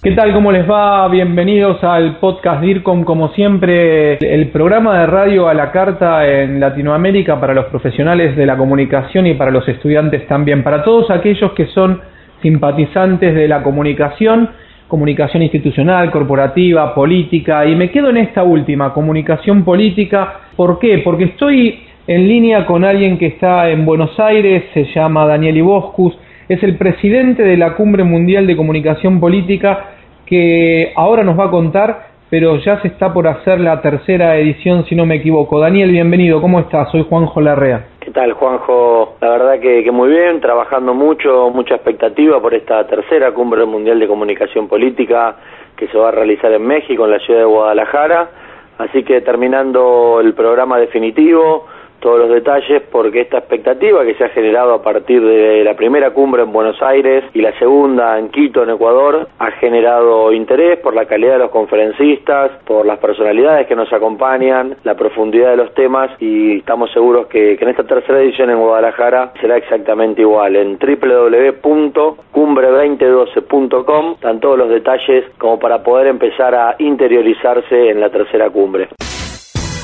¿Qué tal? ¿Cómo les va? Bienvenidos al podcast DIRCOM, como siempre, el programa de radio a la carta en Latinoamérica para los profesionales de la comunicación y para los estudiantes también, para todos aquellos que son simpatizantes de la comunicación, comunicación institucional, corporativa, política, y me quedo en esta última, comunicación política. ¿Por qué? Porque estoy en línea con alguien que está en Buenos Aires, se llama Daniel Iboscus, es el presidente de la Cumbre Mundial de Comunicación Política que ahora nos va a contar, pero ya se está por hacer la tercera edición, si no me equivoco. Daniel, bienvenido, ¿cómo estás? Soy Juanjo Larrea. ¿Qué tal, Juanjo? La verdad que, que, muy bien, trabajando mucho, mucha expectativa por esta tercera Cumbre Mundial de Comunicación Política que se va a realizar en México, en la ciudad de Guadalajara. Así que terminando el programa definitivo, todos los detalles porque esta expectativa que se ha generado a partir de la primera cumbre en Buenos Aires y la segunda en Quito, en Ecuador, ha generado interés por la calidad de los conferencistas, por las personalidades que nos acompañan, la profundidad de los temas y estamos seguros que, en esta tercera edición en Guadalajara será exactamente igual. En www.cumbre2012.com están todos los detalles como para poder empezar a interiorizarse en la tercera cumbre.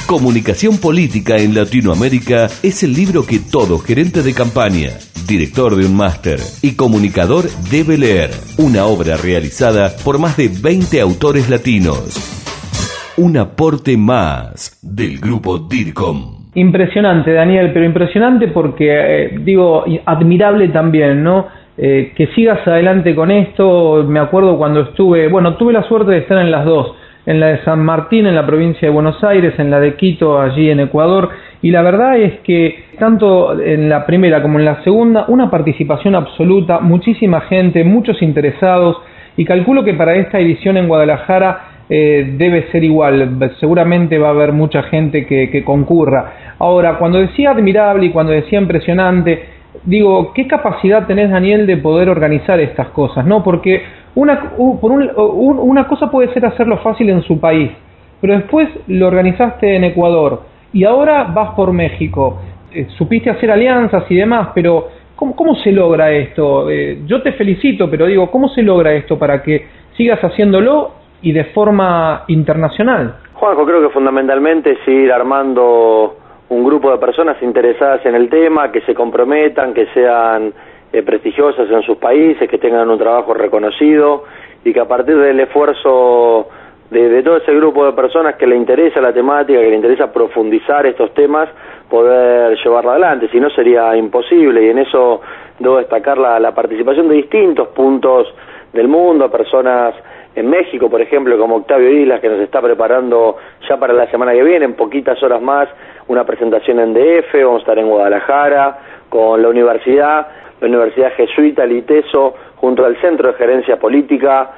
Comunicación Política en Latinoamérica es el libro que todo gerente de campaña, director de un máster y comunicador debe leer. Una obra realizada por más de 20 autores latinos. Un aporte más del grupo DIRCOM. Impresionante, Daniel, pero impresionante porque, eh, digo, admirable también, ¿no? Eh, que sigas adelante con esto. Me acuerdo cuando estuve, bueno, tuve la suerte de estar en las dos en la de San Martín, en la provincia de Buenos Aires, en la de Quito, allí en Ecuador, y la verdad es que tanto en la primera como en la segunda, una participación absoluta, muchísima gente, muchos interesados, y calculo que para esta edición en Guadalajara eh, debe ser igual, seguramente va a haber mucha gente que, que concurra. Ahora, cuando decía admirable y cuando decía impresionante, digo, ¿qué capacidad tenés, Daniel, de poder organizar estas cosas? ¿No? Porque una, por una cosa puede ser hacerlo fácil en su país, pero después lo organizaste en Ecuador y ahora vas por México. Eh, supiste hacer alianzas y demás, pero ¿cómo, cómo se logra esto? Eh, yo te felicito, pero digo, ¿cómo se logra esto para que sigas haciéndolo y de forma internacional? Juanjo, creo que fundamentalmente es ir armando un grupo de personas interesadas en el tema, que se comprometan, que sean eh, prestigiosas en sus países, que tengan un trabajo reconocido y que a partir del esfuerzo de, todo ese grupo de personas que le interesa la temática, que le interesa profundizar estos temas, poder llevarla adelante, si no sería imposible. Y en eso debo destacar la, la participación de distintos puntos del mundo, personas en México, por ejemplo, como Octavio Islas, que nos está preparando ya para la semana que viene, en poquitas horas más, una presentación en DF, vamos a estar en Guadalajara, con la universidad, la Universidad Jesuita Liteso, junto al Centro de Gerencia Política,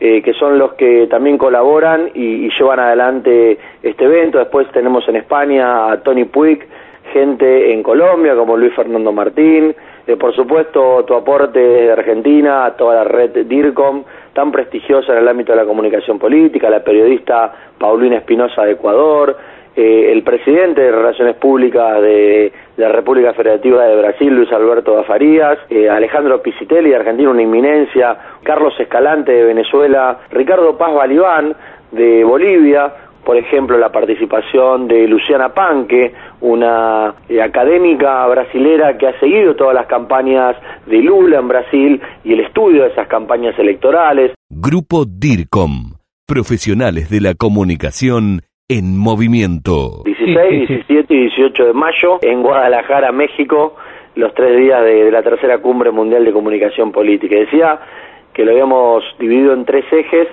eh, que son los que también colaboran y, y, llevan adelante este evento. Después tenemos en España a Tony Puig, gente en Colombia como Luis Fernando Martín, eh, por supuesto tu aporte de Argentina, a toda la red DIRCOM, tan prestigiosa en el ámbito de la comunicación política, la periodista Paulina Espinosa de Ecuador, eh, el presidente de Relaciones Públicas de, la República Federativa de Brasil, Luis Alberto Dafarías, eh, Alejandro Pisitelli de Argentina, una inminencia, Carlos Escalante de Venezuela, Ricardo Paz Balibán de Bolivia, por ejemplo, la participación de Luciana Panque, una eh, académica brasilera que ha seguido todas las campañas de Lula en Brasil y el estudio de esas campañas electorales. Grupo DIRCOM, profesionales de la comunicación en movimiento. 16, 17 y 18 de mayo en Guadalajara, México, los tres días de, la tercera cumbre mundial de comunicación política. Decía que lo habíamos dividido en tres ejes,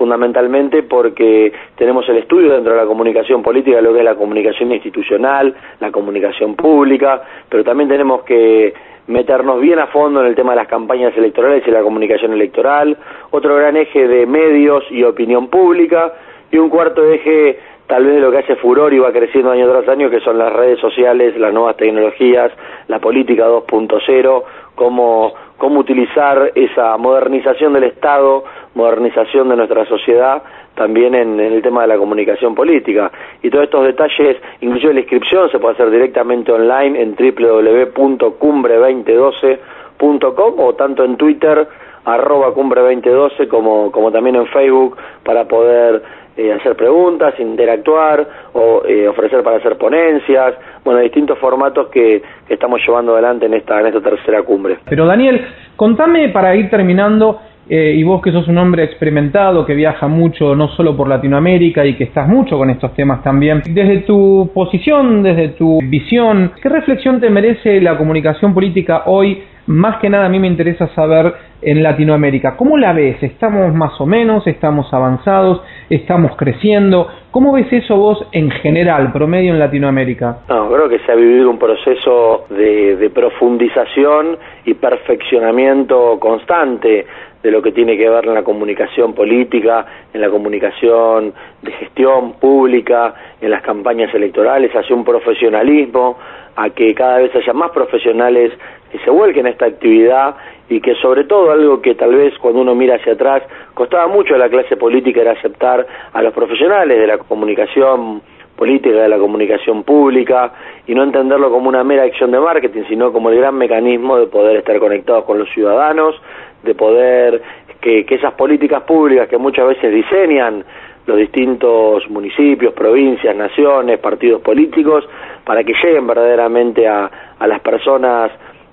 fundamentalmente porque tenemos el estudio dentro de la comunicación política, lo que es la comunicación institucional, la comunicación pública, pero también tenemos que meternos bien a fondo en el tema de las campañas electorales y la comunicación electoral, otro gran eje de medios y opinión pública, y un cuarto eje tal vez lo que hace furor y va creciendo año tras año, que son las redes sociales, las nuevas tecnologías, la política 2.0, cómo, cómo utilizar esa modernización del Estado, modernización de nuestra sociedad, también en, el tema de la comunicación política. Y todos estos detalles, incluso la inscripción, se puede hacer directamente online en www.cumbre2012.com o tanto en Twitter arroba cumbre 2012 como, como también en Facebook para poder eh, hacer preguntas, interactuar o eh, ofrecer para hacer ponencias, bueno, distintos formatos que, estamos llevando adelante en esta, en esta tercera cumbre. Pero Daniel, contame para ir terminando, eh, y vos que sos un hombre experimentado, que viaja mucho, no solo por Latinoamérica y que estás mucho con estos temas también, desde tu posición, desde tu visión, ¿qué reflexión te merece la comunicación política hoy más que nada a mí me interesa saber en Latinoamérica, ¿cómo la ves? ¿Estamos más o menos? ¿Estamos avanzados? ¿Estamos creciendo? ¿Cómo ves eso vos en general, promedio en Latinoamérica? No, creo que se ha vivido un proceso de, profundización y perfeccionamiento constante de lo que tiene que ver en la comunicación política, en la comunicación de gestión pública, en las campañas electorales, hacia un profesionalismo, a que cada vez haya más profesionales que se vuelquen a esta actividad y que sobre todo algo que tal vez cuando uno mira hacia atrás costaba mucho a la clase política era aceptar a los profesionales de la comunicación política, de la comunicación pública y no entenderlo como una mera acción de marketing, sino como el gran mecanismo de poder estar conectados con los ciudadanos, de poder que, que esas políticas públicas que muchas veces diseñan los distintos municipios, provincias, naciones, partidos políticos, para que lleguen verdaderamente a, a las personas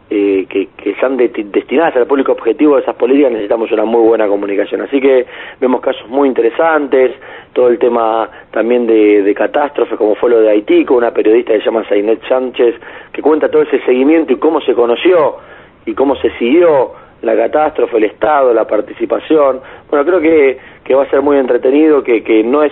eh, que, que, están destinadas al público objetivo de esas políticas necesitamos una muy buena comunicación. Así que vemos casos muy interesantes, todo el tema también de, de catástrofes, como fue lo de Haití, con una periodista que se llama Zainet Sánchez, que cuenta todo ese seguimiento y cómo se conoció y cómo se siguió la catástrofe, el Estado, la participación. Bueno, creo que, que va a ser muy entretenido, que, que no es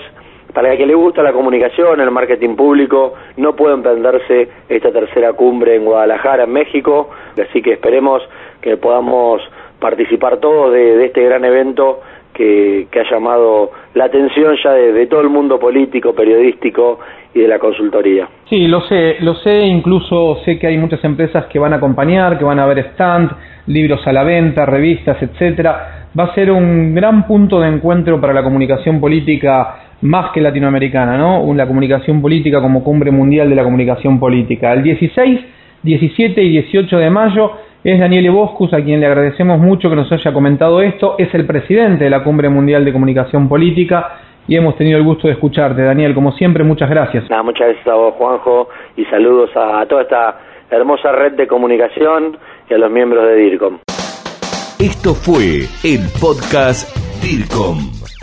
para el que le gusta la comunicación, el marketing público, no puede emprenderse esta tercera cumbre en Guadalajara, en México, así que esperemos que podamos participar todos de, este gran evento que, ha llamado la atención ya de, todo el mundo político, periodístico y de la consultoría. Sí, lo sé, lo sé, incluso sé que hay muchas empresas que van a acompañar, que van a ver stand, libros a la venta, revistas, etcétera. Va a ser un gran punto de encuentro para la comunicación política más que latinoamericana, ¿no? La comunicación política como cumbre mundial de la comunicación política. El 16, 17 y 18 de mayo es Daniele Boscus, a quien le agradecemos mucho que nos haya comentado esto. Es el presidente de la Cumbre Mundial de Comunicación Política y hemos tenido el gusto de escucharte. Daniel, como siempre, muchas gracias. muchas gracias a vos, Juanjo, y saludos a toda esta hermosa red de comunicación y a los miembros de DIRCOM. Esto fue el podcast DIRCOM